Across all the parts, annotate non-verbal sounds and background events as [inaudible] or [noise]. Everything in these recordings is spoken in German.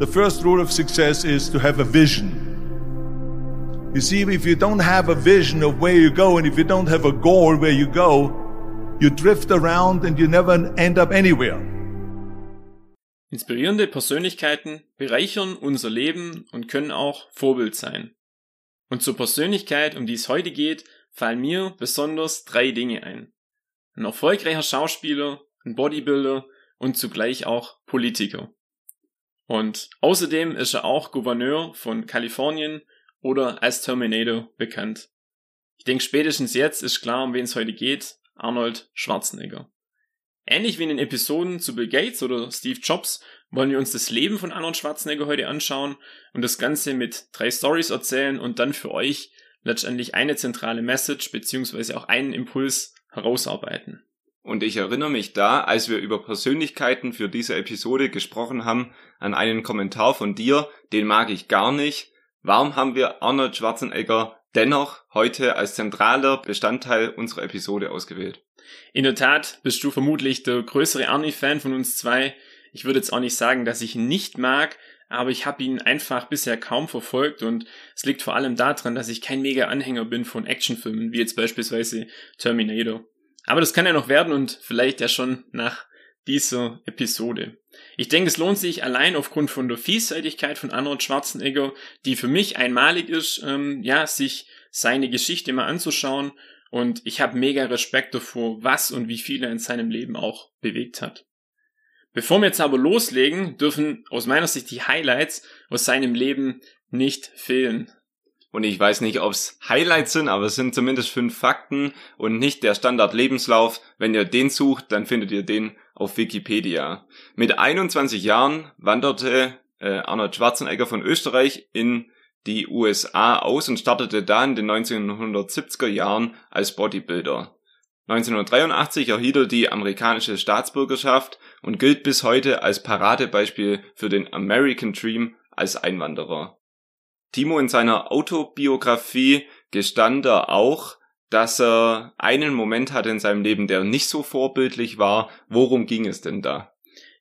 The first rule of success is to have a vision. You see, if you don't have a vision of where you go and if you don't have a goal where you go, you drift around and you never end up anywhere. Inspirierende Persönlichkeiten bereichern unser Leben und können auch Vorbild sein. Und zur Persönlichkeit, um die es heute geht, fallen mir besonders drei Dinge ein. Ein erfolgreicher Schauspieler, ein Bodybuilder und zugleich auch Politiker. Und außerdem ist er auch Gouverneur von Kalifornien oder als Terminator bekannt. Ich denke, spätestens jetzt ist klar, um wen es heute geht. Arnold Schwarzenegger. Ähnlich wie in den Episoden zu Bill Gates oder Steve Jobs wollen wir uns das Leben von Arnold Schwarzenegger heute anschauen und das Ganze mit drei Stories erzählen und dann für euch letztendlich eine zentrale Message beziehungsweise auch einen Impuls herausarbeiten. Und ich erinnere mich da, als wir über Persönlichkeiten für diese Episode gesprochen haben, an einen Kommentar von dir, den mag ich gar nicht. Warum haben wir Arnold Schwarzenegger dennoch heute als zentraler Bestandteil unserer Episode ausgewählt? In der Tat bist du vermutlich der größere Arnie-Fan von uns zwei. Ich würde jetzt auch nicht sagen, dass ich ihn nicht mag, aber ich habe ihn einfach bisher kaum verfolgt und es liegt vor allem daran, dass ich kein mega Anhänger bin von Actionfilmen, wie jetzt beispielsweise Terminator. Aber das kann ja noch werden und vielleicht ja schon nach dieser Episode. Ich denke, es lohnt sich allein aufgrund von der Vielseitigkeit von Arnold Schwarzenegger, die für mich einmalig ist, ähm, ja, sich seine Geschichte mal anzuschauen und ich habe mega Respekt davor, was und wie viel er in seinem Leben auch bewegt hat. Bevor wir jetzt aber loslegen, dürfen aus meiner Sicht die Highlights aus seinem Leben nicht fehlen. Und ich weiß nicht, ob's Highlights sind, aber es sind zumindest fünf Fakten und nicht der Standard-Lebenslauf. Wenn ihr den sucht, dann findet ihr den auf Wikipedia. Mit 21 Jahren wanderte äh, Arnold Schwarzenegger von Österreich in die USA aus und startete da in den 1970er Jahren als Bodybuilder. 1983 erhielt er die amerikanische Staatsbürgerschaft und gilt bis heute als Paradebeispiel für den American Dream als Einwanderer. Timo in seiner Autobiografie gestand er auch, dass er einen Moment hatte in seinem Leben, der nicht so vorbildlich war. Worum ging es denn da?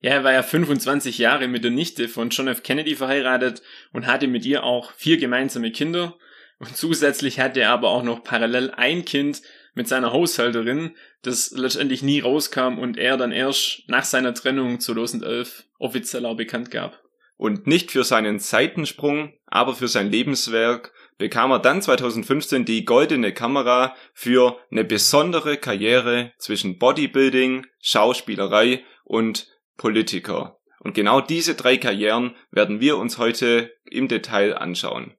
Ja, er war ja 25 Jahre mit der Nichte von John F. Kennedy verheiratet und hatte mit ihr auch vier gemeinsame Kinder. Und zusätzlich hatte er aber auch noch parallel ein Kind mit seiner Haushälterin, das letztendlich nie rauskam und er dann erst nach seiner Trennung 2011 offiziell auch bekannt gab. Und nicht für seinen Seitensprung, aber für sein Lebenswerk bekam er dann 2015 die goldene Kamera für eine besondere Karriere zwischen Bodybuilding, Schauspielerei und Politiker. Und genau diese drei Karrieren werden wir uns heute im Detail anschauen.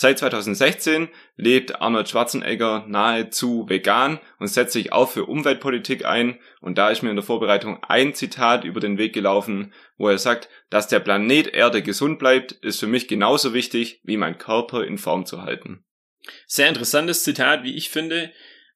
Seit 2016 lebt Arnold Schwarzenegger nahezu vegan und setzt sich auch für Umweltpolitik ein. Und da ist mir in der Vorbereitung ein Zitat über den Weg gelaufen, wo er sagt, dass der Planet Erde gesund bleibt, ist für mich genauso wichtig, wie mein Körper in Form zu halten. Sehr interessantes Zitat, wie ich finde.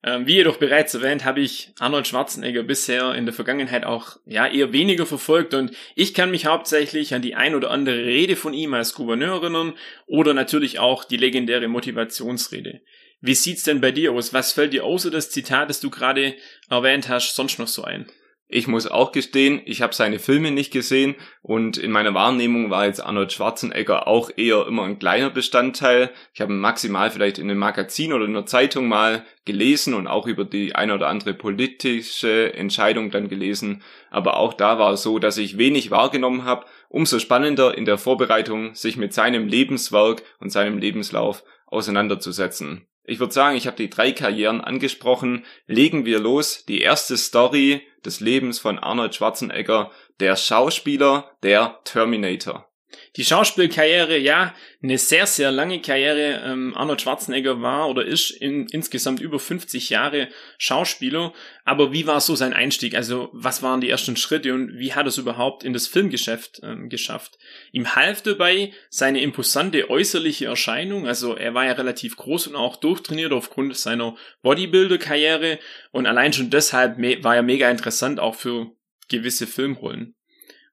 Ähm, wie jedoch bereits erwähnt, habe ich Arnold Schwarzenegger bisher in der Vergangenheit auch ja eher weniger verfolgt und ich kann mich hauptsächlich an die ein oder andere Rede von ihm als Gouverneur erinnern oder natürlich auch die legendäre Motivationsrede. Wie sieht's denn bei dir aus? Was fällt dir außer das Zitat, das du gerade erwähnt hast, sonst noch so ein? Ich muss auch gestehen, ich habe seine Filme nicht gesehen und in meiner Wahrnehmung war jetzt Arnold Schwarzenegger auch eher immer ein kleiner Bestandteil. Ich habe maximal vielleicht in einem Magazin oder in einer Zeitung mal gelesen und auch über die eine oder andere politische Entscheidung dann gelesen. Aber auch da war es so, dass ich wenig wahrgenommen habe. Umso spannender in der Vorbereitung, sich mit seinem Lebenswerk und seinem Lebenslauf auseinanderzusetzen. Ich würde sagen, ich habe die drei Karrieren angesprochen. Legen wir los. Die erste Story des Lebens von Arnold Schwarzenegger, der Schauspieler, der Terminator. Die Schauspielkarriere, ja, eine sehr, sehr lange Karriere. Ähm, Arnold Schwarzenegger war oder ist in, insgesamt über 50 Jahre Schauspieler. Aber wie war so sein Einstieg? Also was waren die ersten Schritte und wie hat er es überhaupt in das Filmgeschäft ähm, geschafft? Ihm half dabei seine imposante äußerliche Erscheinung. Also er war ja relativ groß und auch durchtrainiert aufgrund seiner Bodybuilder-Karriere. Und allein schon deshalb war er mega interessant auch für gewisse Filmrollen.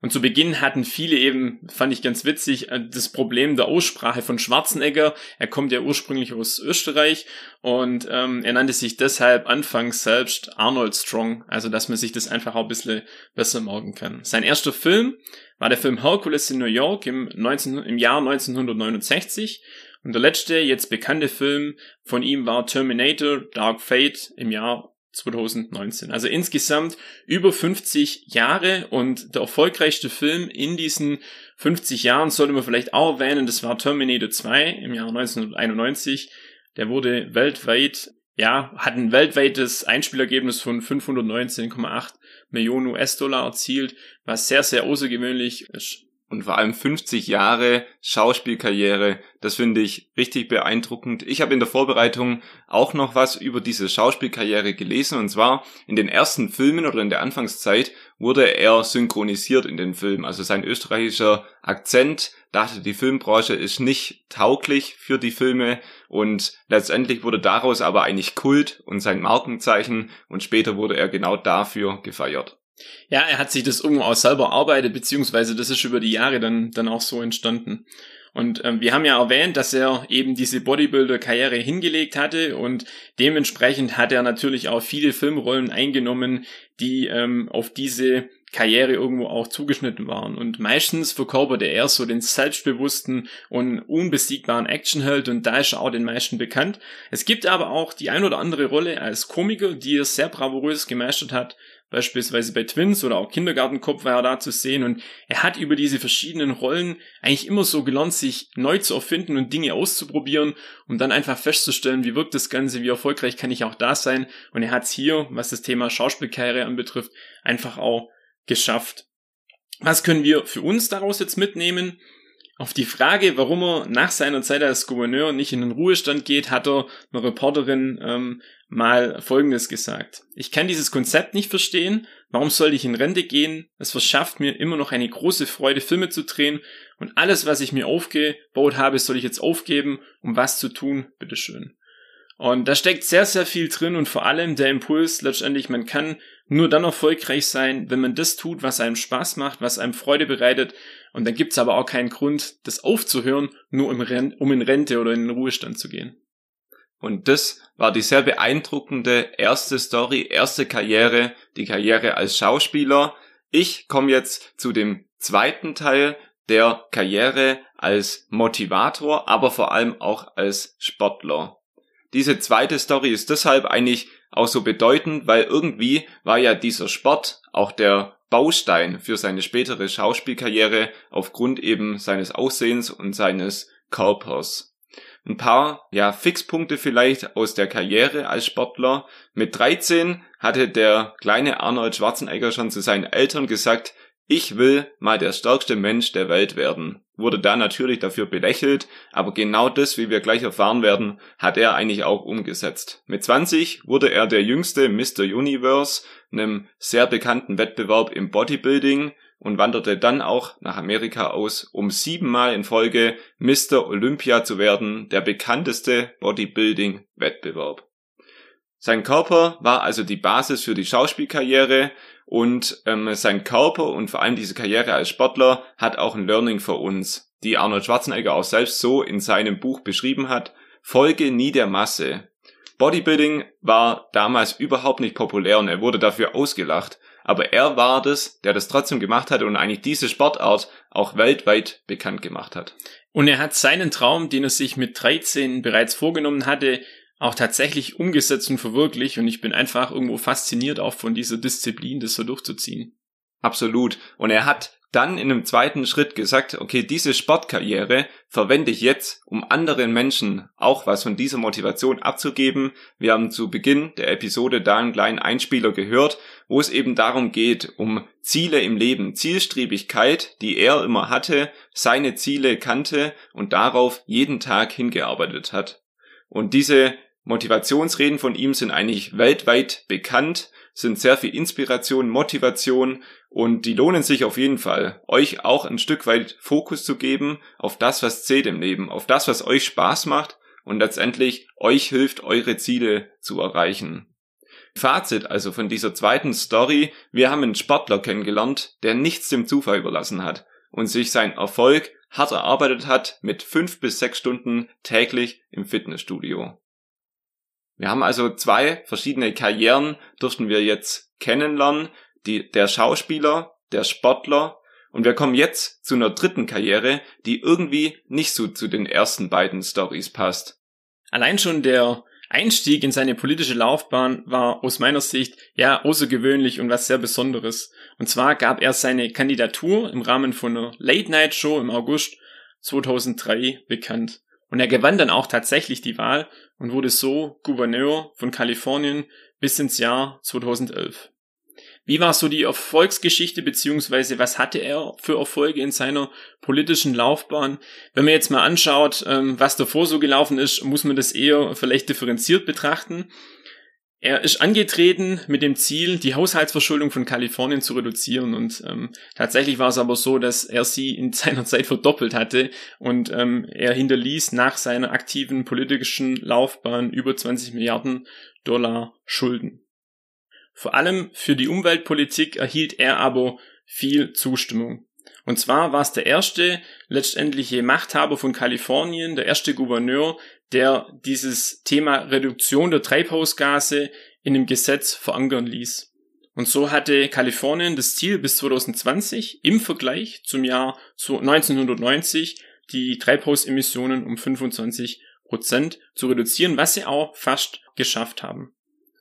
Und zu Beginn hatten viele eben, fand ich ganz witzig, äh, das Problem der Aussprache von Schwarzenegger. Er kommt ja ursprünglich aus Österreich und ähm, er nannte sich deshalb anfangs selbst Arnold Strong. Also, dass man sich das einfach auch ein bisschen besser merken kann. Sein erster Film war der Film Hercules in New York im, 19, im Jahr 1969. Und der letzte, jetzt bekannte Film von ihm war Terminator Dark Fate im Jahr 2019. Also insgesamt über 50 Jahre und der erfolgreichste Film in diesen 50 Jahren sollte man vielleicht auch erwähnen, das war Terminator 2 im Jahr 1991. Der wurde weltweit, ja, hat ein weltweites Einspielergebnis von 519,8 Millionen US-Dollar erzielt, was sehr, sehr außergewöhnlich ist und vor allem 50 Jahre Schauspielkarriere. Das finde ich richtig beeindruckend. Ich habe in der Vorbereitung auch noch was über diese Schauspielkarriere gelesen und zwar in den ersten Filmen oder in der Anfangszeit wurde er synchronisiert in den Filmen. Also sein österreichischer Akzent dachte, die Filmbranche ist nicht tauglich für die Filme und letztendlich wurde daraus aber eigentlich Kult und sein Markenzeichen und später wurde er genau dafür gefeiert. Ja, er hat sich das irgendwo auch selber erarbeitet, beziehungsweise das ist über die Jahre dann, dann auch so entstanden. Und ähm, wir haben ja erwähnt, dass er eben diese Bodybuilder-Karriere hingelegt hatte und dementsprechend hat er natürlich auch viele Filmrollen eingenommen, die ähm, auf diese Karriere irgendwo auch zugeschnitten waren. Und meistens verkörperte er so den selbstbewussten und unbesiegbaren Actionheld und da ist er auch den meisten bekannt. Es gibt aber auch die ein oder andere Rolle als Komiker, die er sehr bravourös gemeistert hat. Beispielsweise bei Twins oder auch Kindergartenkopf war er da zu sehen und er hat über diese verschiedenen Rollen eigentlich immer so gelernt, sich neu zu erfinden und Dinge auszuprobieren, um dann einfach festzustellen, wie wirkt das Ganze, wie erfolgreich kann ich auch da sein und er hat es hier, was das Thema Schauspielkarriere anbetrifft, einfach auch geschafft. Was können wir für uns daraus jetzt mitnehmen? Auf die Frage, warum er nach seiner Zeit als Gouverneur nicht in den Ruhestand geht, hat er eine Reporterin ähm, mal Folgendes gesagt. Ich kann dieses Konzept nicht verstehen. Warum soll ich in Rente gehen? Es verschafft mir immer noch eine große Freude, Filme zu drehen. Und alles, was ich mir aufgebaut habe, soll ich jetzt aufgeben, um was zu tun? Bitteschön. Und da steckt sehr, sehr viel drin und vor allem der Impuls letztendlich, man kann nur dann erfolgreich sein, wenn man das tut, was einem Spaß macht, was einem Freude bereitet. Und dann gibt's aber auch keinen Grund, das aufzuhören, nur um in Rente oder in den Ruhestand zu gehen. Und das war die sehr beeindruckende erste Story, erste Karriere, die Karriere als Schauspieler. Ich komme jetzt zu dem zweiten Teil der Karriere als Motivator, aber vor allem auch als Sportler. Diese zweite Story ist deshalb eigentlich auch so bedeutend, weil irgendwie war ja dieser Sport auch der Baustein für seine spätere Schauspielkarriere aufgrund eben seines Aussehens und seines Körpers. Ein paar, ja, Fixpunkte vielleicht aus der Karriere als Sportler. Mit 13 hatte der kleine Arnold Schwarzenegger schon zu seinen Eltern gesagt, ich will mal der stärkste Mensch der Welt werden. Wurde da natürlich dafür belächelt, aber genau das, wie wir gleich erfahren werden, hat er eigentlich auch umgesetzt. Mit 20 wurde er der jüngste Mr. Universe, einem sehr bekannten Wettbewerb im Bodybuilding und wanderte dann auch nach Amerika aus, um siebenmal in Folge Mr. Olympia zu werden, der bekannteste Bodybuilding-Wettbewerb. Sein Körper war also die Basis für die Schauspielkarriere und ähm, sein Körper und vor allem diese Karriere als Sportler hat auch ein Learning für uns, die Arnold Schwarzenegger auch selbst so in seinem Buch beschrieben hat. Folge nie der Masse. Bodybuilding war damals überhaupt nicht populär und er wurde dafür ausgelacht. Aber er war das, der das trotzdem gemacht hat und eigentlich diese Sportart auch weltweit bekannt gemacht hat. Und er hat seinen Traum, den er sich mit 13 bereits vorgenommen hatte, auch tatsächlich umgesetzt und verwirklicht und ich bin einfach irgendwo fasziniert auch von dieser Disziplin, das so durchzuziehen. Absolut. Und er hat dann in einem zweiten Schritt gesagt, okay, diese Sportkarriere verwende ich jetzt, um anderen Menschen auch was von dieser Motivation abzugeben. Wir haben zu Beginn der Episode da einen kleinen Einspieler gehört, wo es eben darum geht, um Ziele im Leben, Zielstrebigkeit, die er immer hatte, seine Ziele kannte und darauf jeden Tag hingearbeitet hat. Und diese Motivationsreden von ihm sind eigentlich weltweit bekannt, sind sehr viel Inspiration, Motivation und die lohnen sich auf jeden Fall, euch auch ein Stück weit Fokus zu geben auf das, was zählt im Leben, auf das, was euch Spaß macht und letztendlich euch hilft, eure Ziele zu erreichen. Fazit also von dieser zweiten Story, wir haben einen Sportler kennengelernt, der nichts dem Zufall überlassen hat und sich sein Erfolg hart erarbeitet hat mit fünf bis sechs Stunden täglich im Fitnessstudio. Wir haben also zwei verschiedene Karrieren, durften wir jetzt kennenlernen. Die, der Schauspieler, der Sportler. Und wir kommen jetzt zu einer dritten Karriere, die irgendwie nicht so zu den ersten beiden Stories passt. Allein schon der Einstieg in seine politische Laufbahn war aus meiner Sicht ja außergewöhnlich und was sehr Besonderes. Und zwar gab er seine Kandidatur im Rahmen von einer Late-Night-Show im August 2003 bekannt. Und er gewann dann auch tatsächlich die Wahl und wurde so Gouverneur von Kalifornien bis ins Jahr 2011. Wie war so die Erfolgsgeschichte beziehungsweise was hatte er für Erfolge in seiner politischen Laufbahn? Wenn man jetzt mal anschaut, ähm, was davor so gelaufen ist, muss man das eher vielleicht differenziert betrachten. Er ist angetreten mit dem Ziel, die Haushaltsverschuldung von Kalifornien zu reduzieren und ähm, tatsächlich war es aber so, dass er sie in [laughs] seiner Zeit verdoppelt hatte und ähm, er hinterließ nach seiner aktiven politischen Laufbahn über 20 Milliarden Dollar Schulden. Vor allem für die Umweltpolitik erhielt er aber viel Zustimmung. Und zwar war es der erste letztendliche Machthaber von Kalifornien, der erste Gouverneur, der dieses Thema Reduktion der Treibhausgase in dem Gesetz verankern ließ. Und so hatte Kalifornien das Ziel bis 2020 im Vergleich zum Jahr 1990 die Treibhausemissionen um 25 Prozent zu reduzieren, was sie auch fast geschafft haben.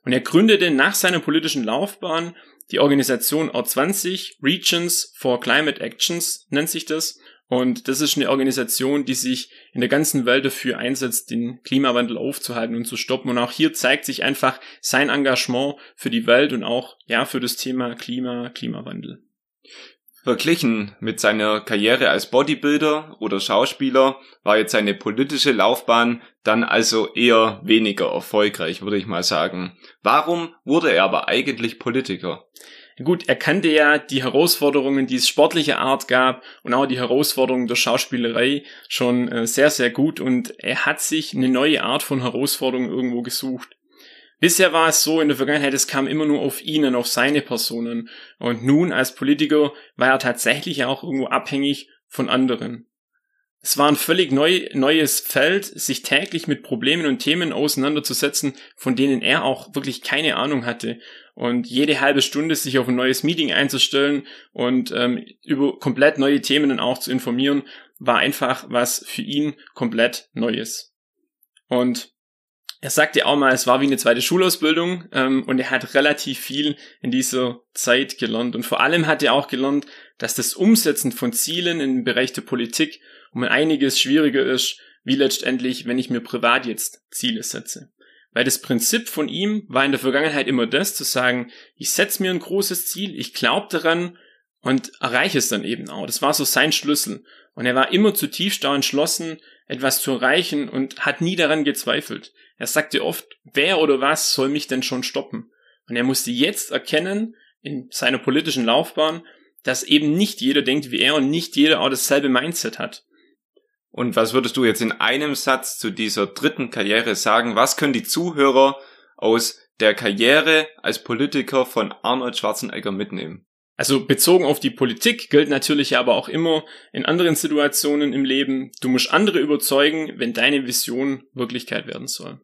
Und er gründete nach seiner politischen Laufbahn die Organisation R20 Regions for Climate Actions nennt sich das und das ist eine Organisation, die sich in der ganzen Welt dafür einsetzt, den Klimawandel aufzuhalten und zu stoppen. Und auch hier zeigt sich einfach sein Engagement für die Welt und auch, ja, für das Thema Klima, Klimawandel. Verglichen mit seiner Karriere als Bodybuilder oder Schauspieler war jetzt seine politische Laufbahn dann also eher weniger erfolgreich, würde ich mal sagen. Warum wurde er aber eigentlich Politiker? Gut, er kannte ja die Herausforderungen, die es sportlicher Art gab und auch die Herausforderungen der Schauspielerei schon äh, sehr, sehr gut und er hat sich eine neue Art von Herausforderung irgendwo gesucht. Bisher war es so in der Vergangenheit, es kam immer nur auf ihn und auf seine Personen. Und nun als Politiker war er tatsächlich auch irgendwo abhängig von anderen. Es war ein völlig neu, neues Feld, sich täglich mit Problemen und Themen auseinanderzusetzen, von denen er auch wirklich keine Ahnung hatte. Und jede halbe Stunde sich auf ein neues Meeting einzustellen und ähm, über komplett neue Themen dann auch zu informieren, war einfach was für ihn komplett Neues. Und er sagte auch mal, es war wie eine zweite Schulausbildung ähm, und er hat relativ viel in dieser Zeit gelernt. Und vor allem hat er auch gelernt, dass das Umsetzen von Zielen im Bereich der Politik um einiges schwieriger ist, wie letztendlich, wenn ich mir privat jetzt Ziele setze. Weil das Prinzip von ihm war in der Vergangenheit immer das, zu sagen, ich setze mir ein großes Ziel, ich glaube daran und erreiche es dann eben auch. Das war so sein Schlüssel. Und er war immer zutiefst da entschlossen, etwas zu erreichen und hat nie daran gezweifelt. Er sagte oft, wer oder was soll mich denn schon stoppen? Und er musste jetzt erkennen, in seiner politischen Laufbahn, dass eben nicht jeder denkt wie er und nicht jeder auch dasselbe Mindset hat. Und was würdest du jetzt in einem Satz zu dieser dritten Karriere sagen? Was können die Zuhörer aus der Karriere als Politiker von Arnold Schwarzenegger mitnehmen? Also bezogen auf die Politik gilt natürlich aber auch immer in anderen Situationen im Leben, du musst andere überzeugen, wenn deine Vision Wirklichkeit werden soll.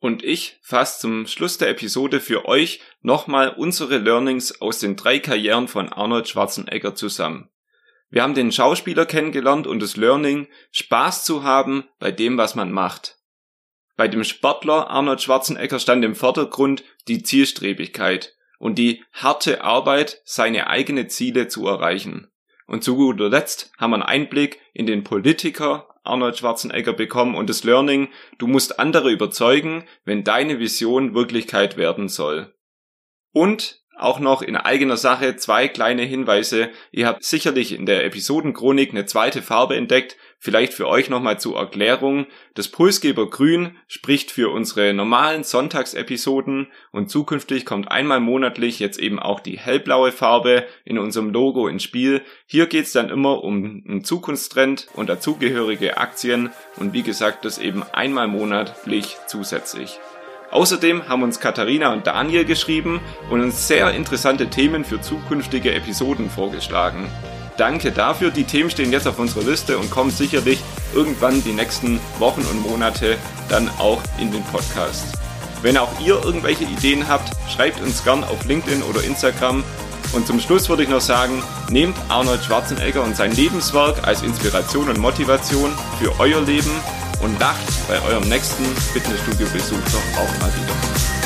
Und ich fasse zum Schluss der Episode für euch nochmal unsere Learnings aus den drei Karrieren von Arnold Schwarzenegger zusammen. Wir haben den Schauspieler kennengelernt und das Learning, Spaß zu haben bei dem, was man macht. Bei dem Sportler Arnold Schwarzenegger stand im Vordergrund die Zielstrebigkeit und die harte Arbeit, seine eigenen Ziele zu erreichen. Und zu guter Letzt haben wir einen Einblick in den Politiker Arnold Schwarzenegger bekommen und das Learning, du musst andere überzeugen, wenn deine Vision Wirklichkeit werden soll. Und auch noch in eigener Sache zwei kleine Hinweise. Ihr habt sicherlich in der Episodenchronik eine zweite Farbe entdeckt. Vielleicht für euch nochmal zur Erklärung. Das Pulsgeber Grün spricht für unsere normalen Sonntagsepisoden und zukünftig kommt einmal monatlich jetzt eben auch die hellblaue Farbe in unserem Logo ins Spiel. Hier geht's dann immer um einen Zukunftstrend und dazugehörige Aktien und wie gesagt, das eben einmal monatlich zusätzlich. Außerdem haben uns Katharina und Daniel geschrieben und uns sehr interessante Themen für zukünftige Episoden vorgeschlagen. Danke dafür, die Themen stehen jetzt auf unserer Liste und kommen sicherlich irgendwann die nächsten Wochen und Monate dann auch in den Podcast. Wenn auch ihr irgendwelche Ideen habt, schreibt uns gern auf LinkedIn oder Instagram. Und zum Schluss würde ich noch sagen, nehmt Arnold Schwarzenegger und sein Lebenswerk als Inspiration und Motivation für euer Leben und lacht bei eurem nächsten Fitnessstudio-Besuch doch auch mal wieder.